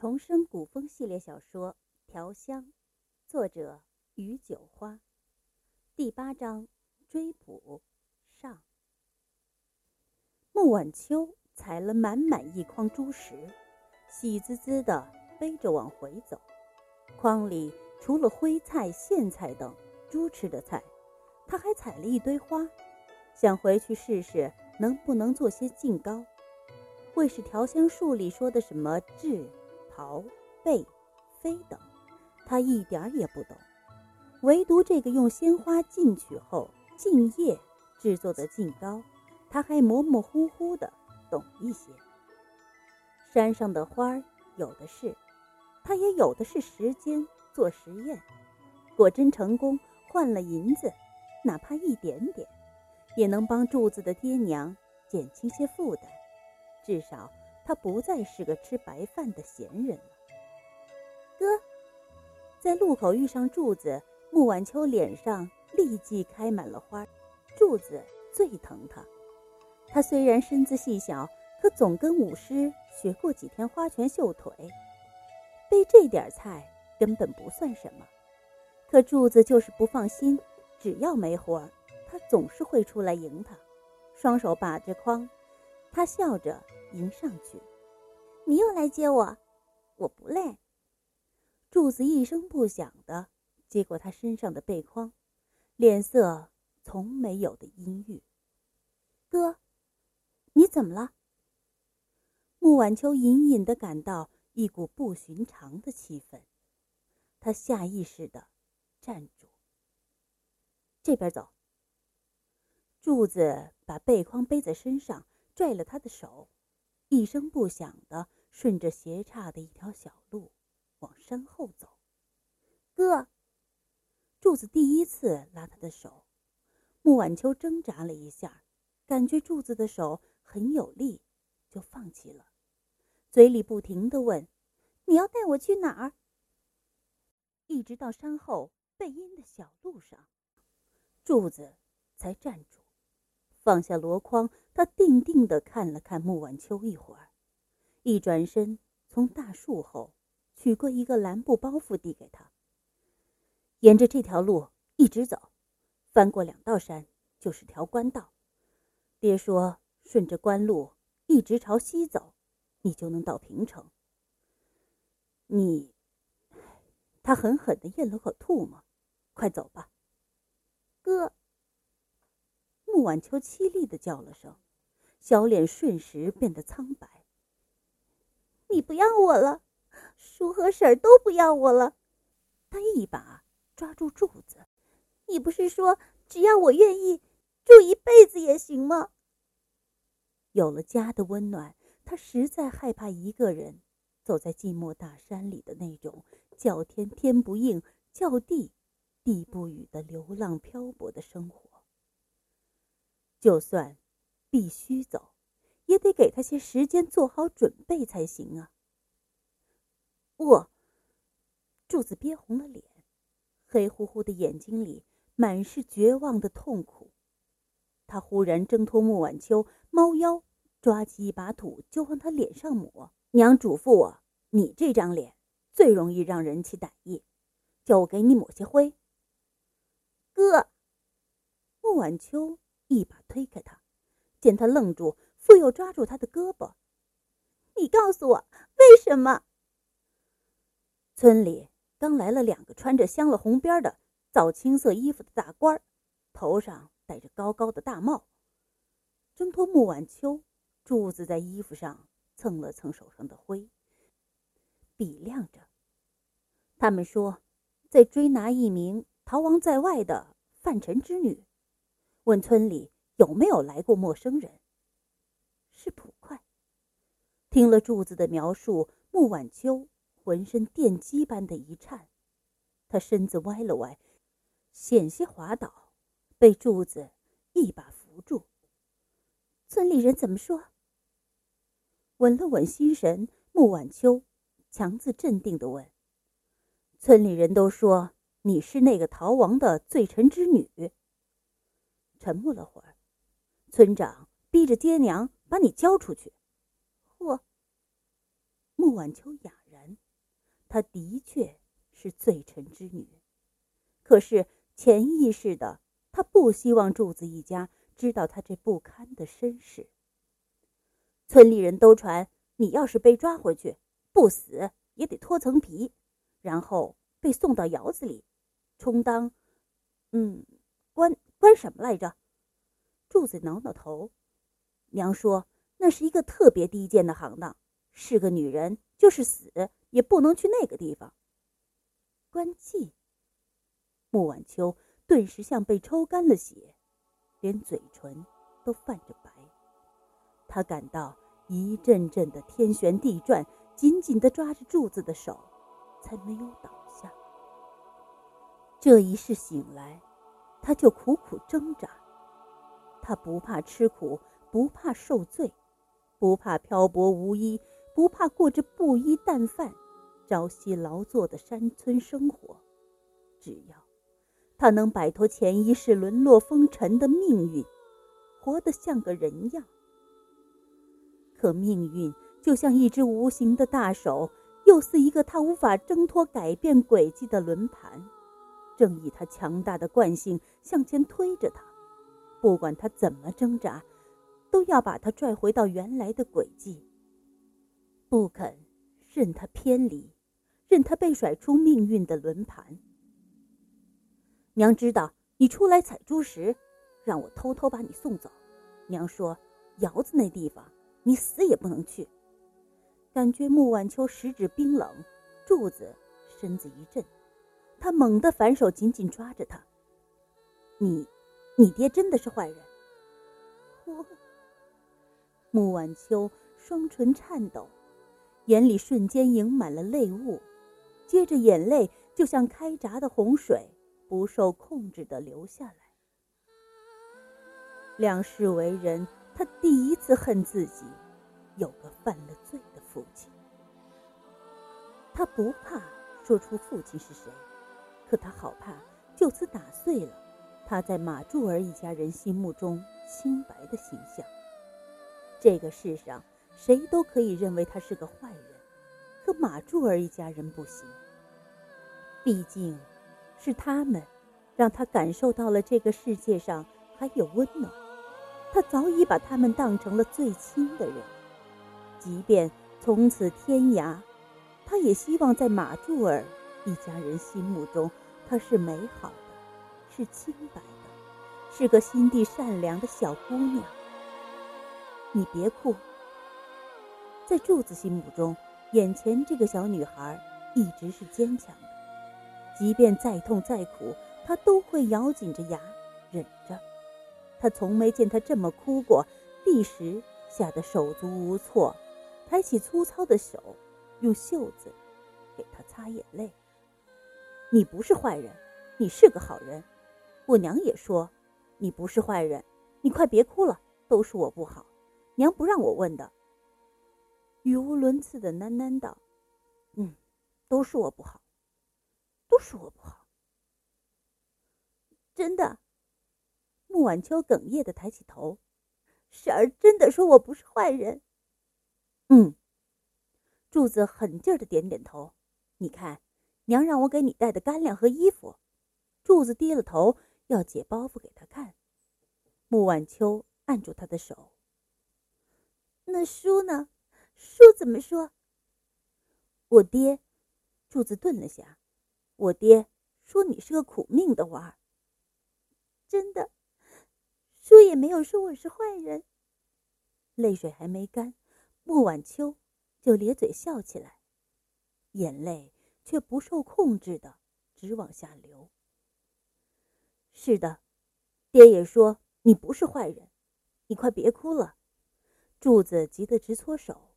重生古风系列小说《调香》，作者余九花，第八章追捕上。穆晚秋采了满满一筐猪食，喜滋滋的背着往回走。筐里除了灰菜、苋菜等猪吃的菜，他还采了一堆花，想回去试试能不能做些净糕。会是调香术里说的什么制？桃、贝、飞等，他一点也不懂。唯独这个用鲜花浸取后浸液制作的净糕，他还模模糊糊的懂一些。山上的花儿有的是，他也有的是时间做实验。果真成功，换了银子，哪怕一点点，也能帮柱子的爹娘减轻些负担，至少。他不再是个吃白饭的闲人了。哥，在路口遇上柱子，穆晚秋脸上立即开满了花。柱子最疼他。他虽然身子细小，可总跟武师学过几天花拳绣腿，背这点菜根本不算什么。可柱子就是不放心，只要没活，他总是会出来迎他。双手把着筐，他笑着。迎上去，你又来接我，我不累。柱子一声不响的接过他身上的背筐，脸色从没有的阴郁。哥，你怎么了？穆晚秋隐隐的感到一股不寻常的气氛，他下意识的站住。这边走。柱子把背筐背在身上，拽了他的手。一声不响的顺着斜岔的一条小路往山后走。哥，柱子第一次拉他的手，穆晚秋挣扎了一下，感觉柱子的手很有力，就放弃了，嘴里不停的问：“你要带我去哪儿？”一直到山后背阴的小路上，柱子才站住。放下箩筐，他定定地看了看穆晚秋一会儿，一转身从大树后取过一个蓝布包袱递给他。沿着这条路一直走，翻过两道山就是条官道。爹说，顺着官路一直朝西走，你就能到平城。你，他狠狠地咽了口唾沫，快走吧，哥。穆晚秋凄厉的叫了声，小脸瞬时变得苍白。你不要我了，叔和婶都不要我了。他一把抓住柱子，你不是说只要我愿意住一辈子也行吗？有了家的温暖，他实在害怕一个人走在寂寞大山里的那种叫天天不应，叫地地不语的流浪漂泊的生活。就算必须走，也得给他些时间做好准备才行啊！我柱子憋红了脸，黑乎乎的眼睛里满是绝望的痛苦。他忽然挣脱穆晚秋，猫腰抓起一把土就往他脸上抹。娘嘱咐我，你这张脸最容易让人起歹意，叫我给你抹些灰。哥，穆晚秋。一把推开他，见他愣住，复又抓住他的胳膊：“你告诉我，为什么？”村里刚来了两个穿着镶了红边的枣青色衣服的大官头上戴着高高的大帽。挣脱穆晚秋，柱子在衣服上蹭了蹭手上的灰，比量着。他们说，在追拿一名逃亡在外的范臣之女。问村里有没有来过陌生人？是捕快。听了柱子的描述，穆晚秋浑身电击般的一颤，他身子歪了歪，险些滑倒，被柱子一把扶住。村里人怎么说？稳了稳心神，穆晚秋强自镇定的问：“村里人都说你是那个逃亡的罪臣之女。”沉默了会儿，村长逼着爹娘把你交出去。我，穆晚秋哑然，她的确是罪臣之女，可是潜意识的，她不希望柱子一家知道她这不堪的身世。村里人都传，你要是被抓回去，不死也得脱层皮，然后被送到窑子里，充当……嗯，官关什么来着？柱子挠挠头，娘说那是一个特别低贱的行当，是个女人就是死也不能去那个地方。关妓。穆晚秋顿时像被抽干了血，连嘴唇都泛着白。他感到一阵阵的天旋地转，紧紧地抓着柱子的手，才没有倒下。这一世醒来，他就苦苦挣扎。他不怕吃苦，不怕受罪，不怕漂泊无依，不怕过着布衣淡饭、朝夕劳作的山村生活。只要他能摆脱前一世沦落风尘的命运，活得像个人样。可命运就像一只无形的大手，又似一个他无法挣脱、改变轨迹的轮盘，正以他强大的惯性向前推着他。不管他怎么挣扎，都要把他拽回到原来的轨迹。不肯任他偏离，任他被甩出命运的轮盘。娘知道你出来采珠时，让我偷偷把你送走。娘说，窑子那地方你死也不能去。感觉穆晚秋十指冰冷，柱子身子一震，他猛地反手紧紧抓着他。你。你爹真的是坏人。我，穆晚秋双唇颤抖，眼里瞬间盈满了泪雾，接着眼泪就像开闸的洪水，不受控制的流下来。两世为人，他第一次恨自己有个犯了罪的父亲。他不怕说出父亲是谁，可他好怕就此打碎了。他在马柱儿一家人心目中清白的形象。这个世上谁都可以认为他是个坏人，可马柱儿一家人不行。毕竟，是他们让他感受到了这个世界上还有温暖。他早已把他们当成了最亲的人，即便从此天涯，他也希望在马柱儿一家人心目中他是美好的。是清白的，是个心地善良的小姑娘。你别哭。在柱子心目中，眼前这个小女孩一直是坚强的，即便再痛再苦，她都会咬紧着牙忍着。他从没见她这么哭过，立时吓得手足无措，抬起粗糙的手，用袖子给她擦眼泪。你不是坏人，你是个好人。我娘也说，你不是坏人，你快别哭了，都是我不好，娘不让我问的。语无伦次的喃喃道：“嗯，都是我不好，都是我不好。”真的，穆晚秋哽咽的抬起头，婶儿真的说我不是坏人。嗯，柱子狠劲儿的点点头。你看，娘让我给你带的干粮和衣服。柱子低了头。要解包袱给他看，穆晚秋按住他的手。那书呢？书怎么说？我爹，柱子顿了下。我爹说你是个苦命的娃儿。真的，书也没有说我是坏人。泪水还没干，穆晚秋就咧嘴笑起来，眼泪却不受控制的直往下流。是的，爹也说你不是坏人，你快别哭了。柱子急得直搓手。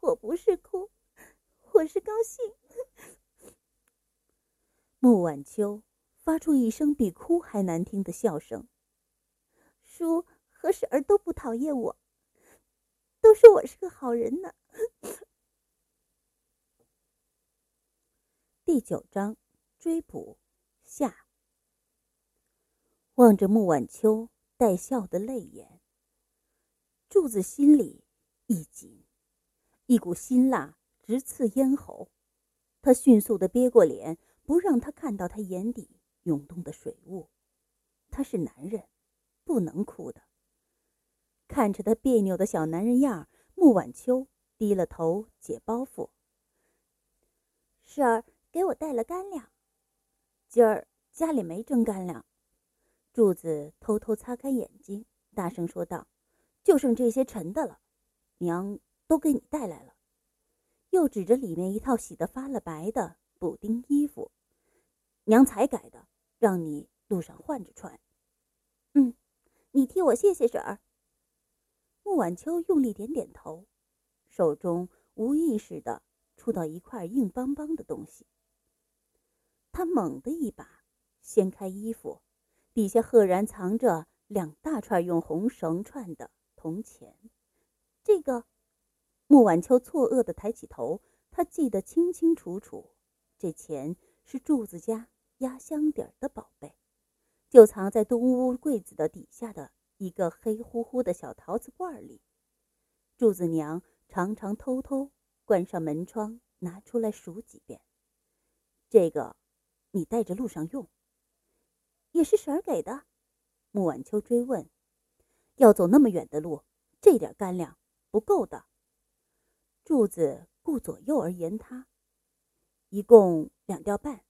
我不是哭，我是高兴。穆晚秋发出一声比哭还难听的笑声。叔和婶儿都不讨厌我，都说我是个好人呢。第九章追捕下。望着穆晚秋带笑的泪眼，柱子心里一紧，一股辛辣直刺咽喉。他迅速的憋过脸，不让他看到他眼底涌动的水雾。他是男人，不能哭的。看着他别扭的小男人样，穆晚秋低了头解包袱。婶儿给我带了干粮，今儿家里没蒸干粮。柱子偷偷擦干眼睛，大声说道：“就剩这些沉的了，娘都给你带来了。”又指着里面一套洗得发了白的补丁衣服，娘才改的，让你路上换着穿。嗯，你替我谢谢婶儿。穆晚秋用力点点头，手中无意识的触到一块硬邦邦的东西。他猛地一把掀开衣服，底下赫然藏着两大串用红绳串的铜钱。这个。穆晚秋错愕地抬起头，他记得清清楚楚，这钱是柱子家压箱底儿的宝贝，就藏在东屋柜子的底下的一个黑乎乎的小陶瓷罐里。柱子娘常常偷偷关上门窗，拿出来数几遍。这个，你带着路上用。也是婶儿给的。穆晚秋追问：“要走那么远的路，这点干粮不够的。”柱子顾左右而言他，一共两吊半，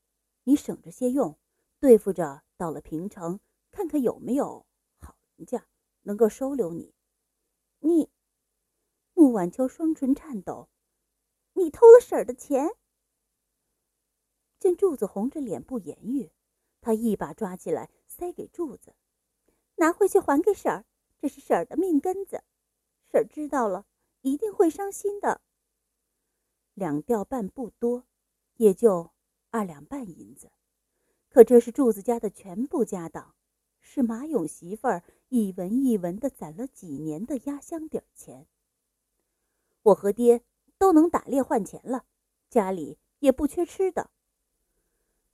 你省着些用，对付着到了平城，看看有没有好人家能够收留你。你，穆晚秋双唇颤抖，你偷了婶儿的钱。见柱子红着脸不言语，他一把抓起来塞给柱子，拿回去还给婶儿，这是婶儿的命根子，婶儿知道了一定会伤心的。两吊半不多，也就二两半银子，可这是柱子家的全部家当，是马勇媳妇儿一文一文的攒了几年的压箱底儿钱。我和爹都能打猎换钱了，家里也不缺吃的。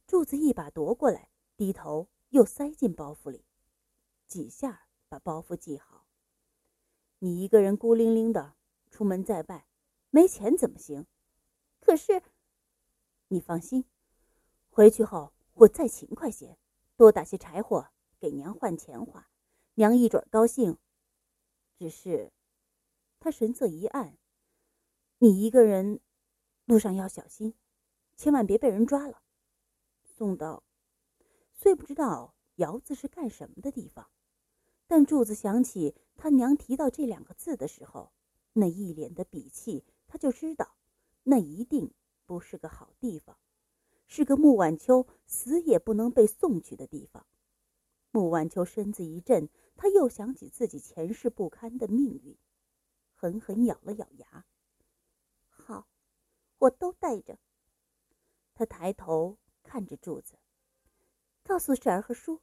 柱子一把夺过来，低头又塞进包袱里，几下把包袱系好。你一个人孤零零的出门在外，没钱怎么行？可是，你放心，回去后我再勤快些，多打些柴火给娘换钱花，娘一准高兴。只是，他神色一暗，你一个人，路上要小心，千万别被人抓了。送到，虽不知道窑子是干什么的地方，但柱子想起他娘提到这两个字的时候，那一脸的鄙气，他就知道。那一定不是个好地方，是个穆晚秋死也不能被送去的地方。穆晚秋身子一震，他又想起自己前世不堪的命运，狠狠咬了咬牙。好，我都带着。他抬头看着柱子，告诉婶儿和叔，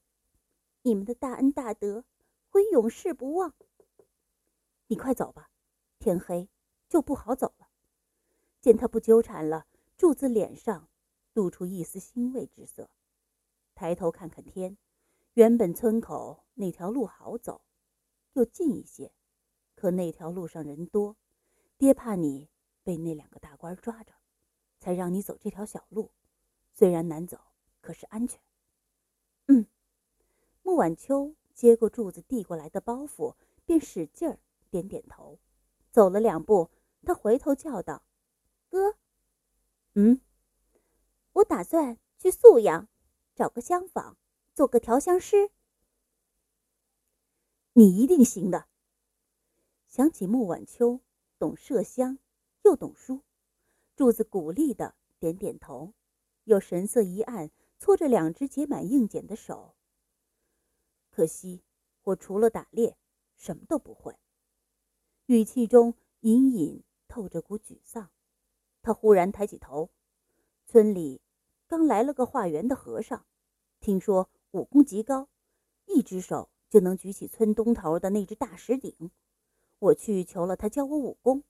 你们的大恩大德会永世不忘。你快走吧，天黑就不好走了。见他不纠缠了，柱子脸上露出一丝欣慰之色，抬头看看天，原本村口那条路好走，又近一些，可那条路上人多，爹怕你被那两个大官抓着，才让你走这条小路，虽然难走，可是安全。穆晚秋接过柱子递过来的包袱，便使劲儿点点头，走了两步，他回头叫道。哥，嗯，我打算去宿阳，找个香坊，做个调香师。你一定行的。想起穆晚秋懂麝香，又懂书，柱子鼓励的点点头，又神色一暗，搓着两只结满硬茧的手。可惜我除了打猎，什么都不会。语气中隐隐透着股沮丧。他忽然抬起头，村里刚来了个化缘的和尚，听说武功极高，一只手就能举起村东头的那只大石鼎。我去求了他教我武功，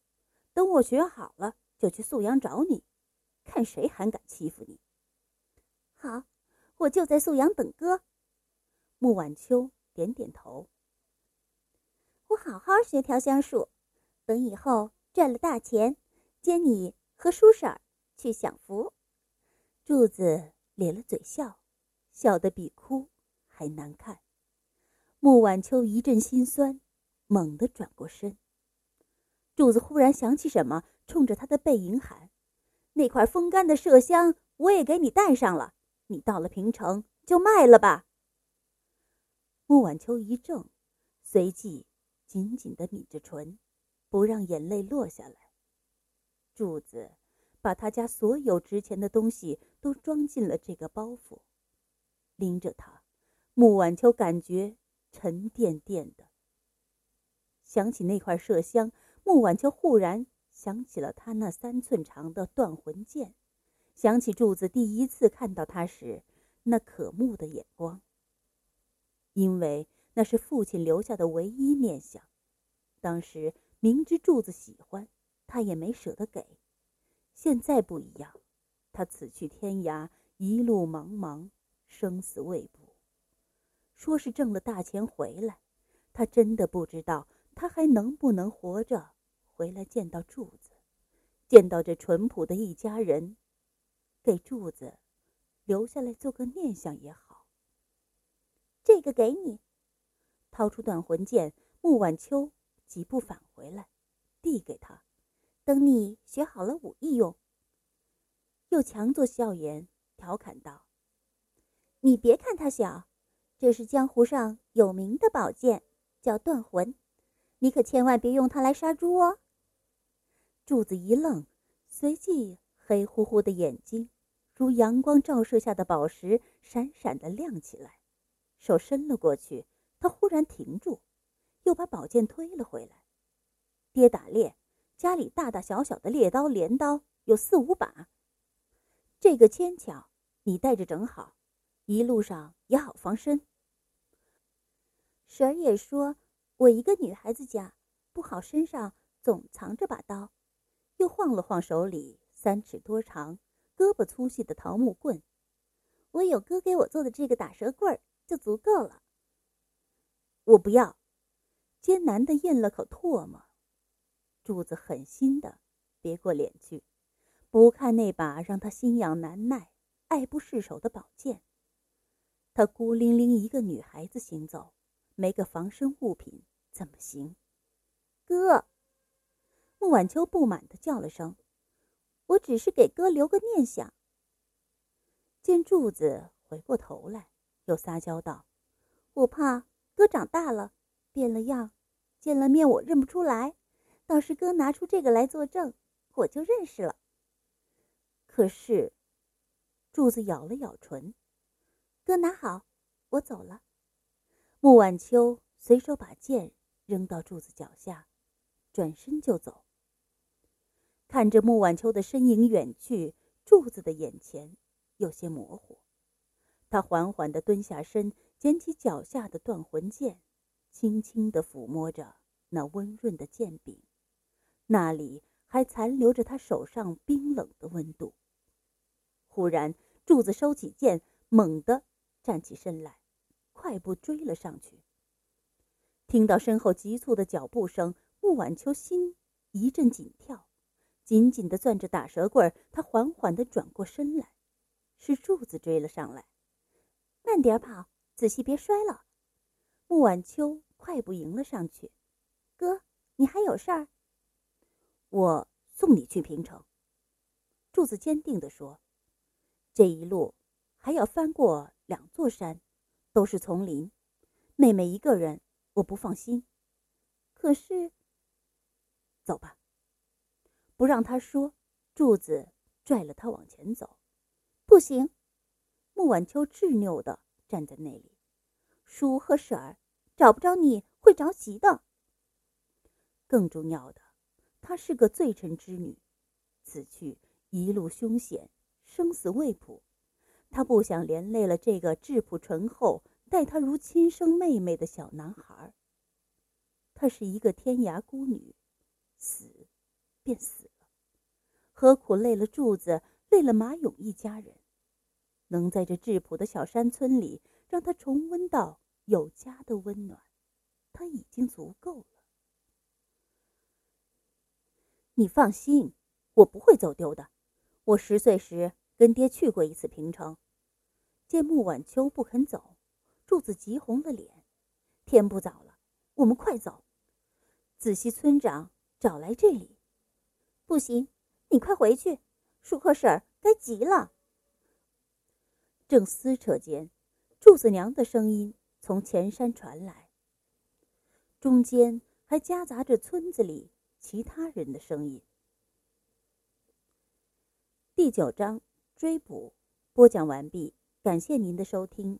等我学好了就去宿阳找你，看谁还敢欺负你。好，我就在宿阳等哥。穆晚秋点点头。我好好学调香术，等以后赚了大钱，接你。和叔婶儿去享福。柱子咧了嘴笑，笑得比哭还难看。穆晚秋一阵心酸，猛地转过身。柱子忽然想起什么，冲着他的背影喊：“那块风干的麝香，我也给你带上了。你到了平城就卖了吧。”穆晚秋一怔，随即紧紧地抿着唇，不让眼泪落下来。柱子把他家所有值钱的东西都装进了这个包袱，拎着它，穆晚秋感觉沉甸甸的。想起那块麝香。穆晚秋忽然想起了他那三寸长的断魂剑，想起柱子第一次看到他时那渴慕的眼光。因为那是父亲留下的唯一念想，当时明知柱子喜欢，他也没舍得给。现在不一样，他此去天涯，一路茫茫，生死未卜。说是挣了大钱回来，他真的不知道他还能不能活着。回来见到柱子，见到这淳朴的一家人，给柱子留下来做个念想也好。这个给你，掏出断魂剑，穆晚秋几步返回来，递给他，等你学好了武艺用。又强作笑颜，调侃道：“你别看它小，这是江湖上有名的宝剑，叫断魂，你可千万别用它来杀猪哦。”柱子一愣，随即黑乎乎的眼睛如阳光照射下的宝石，闪闪的亮起来。手伸了过去，他忽然停住，又把宝剑推了回来。爹打猎，家里大大小小的猎刀、镰刀有四五把。这个牵巧，你带着正好，一路上也好防身。婶儿也说，我一个女孩子家，不好身上总藏着把刀。又晃了晃手里三尺多长、胳膊粗细的桃木棍，我有哥给我做的这个打蛇棍儿就足够了。我不要，艰难的咽了口唾沫。柱子狠心的别过脸去，不看那把让他心痒难耐、爱不释手的宝剑。他孤零零一个女孩子行走，没个防身物品怎么行？哥。穆晚秋不满的叫了声：“我只是给哥留个念想。”见柱子回过头来，又撒娇道：“我怕哥长大了变了样，见了面我认不出来，倒是哥拿出这个来作证，我就认识了。”可是，柱子咬了咬唇：“哥拿好，我走了。”穆晚秋随手把剑扔到柱子脚下，转身就走。看着穆晚秋的身影远去，柱子的眼前有些模糊。他缓缓地蹲下身，捡起脚下的断魂剑，轻轻地抚摸着那温润的剑柄，那里还残留着他手上冰冷的温度。忽然，柱子收起剑，猛地站起身来，快步追了上去。听到身后急促的脚步声，穆晚秋心一阵紧跳。紧紧地攥着打蛇棍儿，他缓缓地转过身来，是柱子追了上来。慢点跑，仔细别摔了。穆晚秋快步迎了上去。哥，你还有事儿？我送你去平城。柱子坚定地说：“这一路还要翻过两座山，都是丛林，妹妹一个人，我不放心。可是，走吧。”不让他说，柱子拽了他往前走。不行，穆晚秋执拗的站在那里。叔和婶儿找不着你会着急的。更重要的，她是个罪臣之女，此去一路凶险，生死未卜。她不想连累了这个质朴醇厚、待她如亲生妹妹的小男孩。她是一个天涯孤女，死，便死了。何苦累了柱子，累了马勇一家人？能在这质朴的小山村里，让他重温到有家的温暖，他已经足够了。你放心，我不会走丢的。我十岁时跟爹去过一次平城，见穆晚秋不肯走，柱子急红了脸。天不早了，我们快走。子熙村长找来这里，不行，你快回去，叔和婶儿该急了。正撕扯间，柱子娘的声音从前山传来，中间还夹杂着村子里其他人的声音。第九章追捕播讲完毕，感谢您的收听，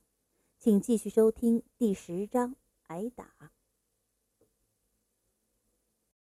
请继续收听第十章挨打。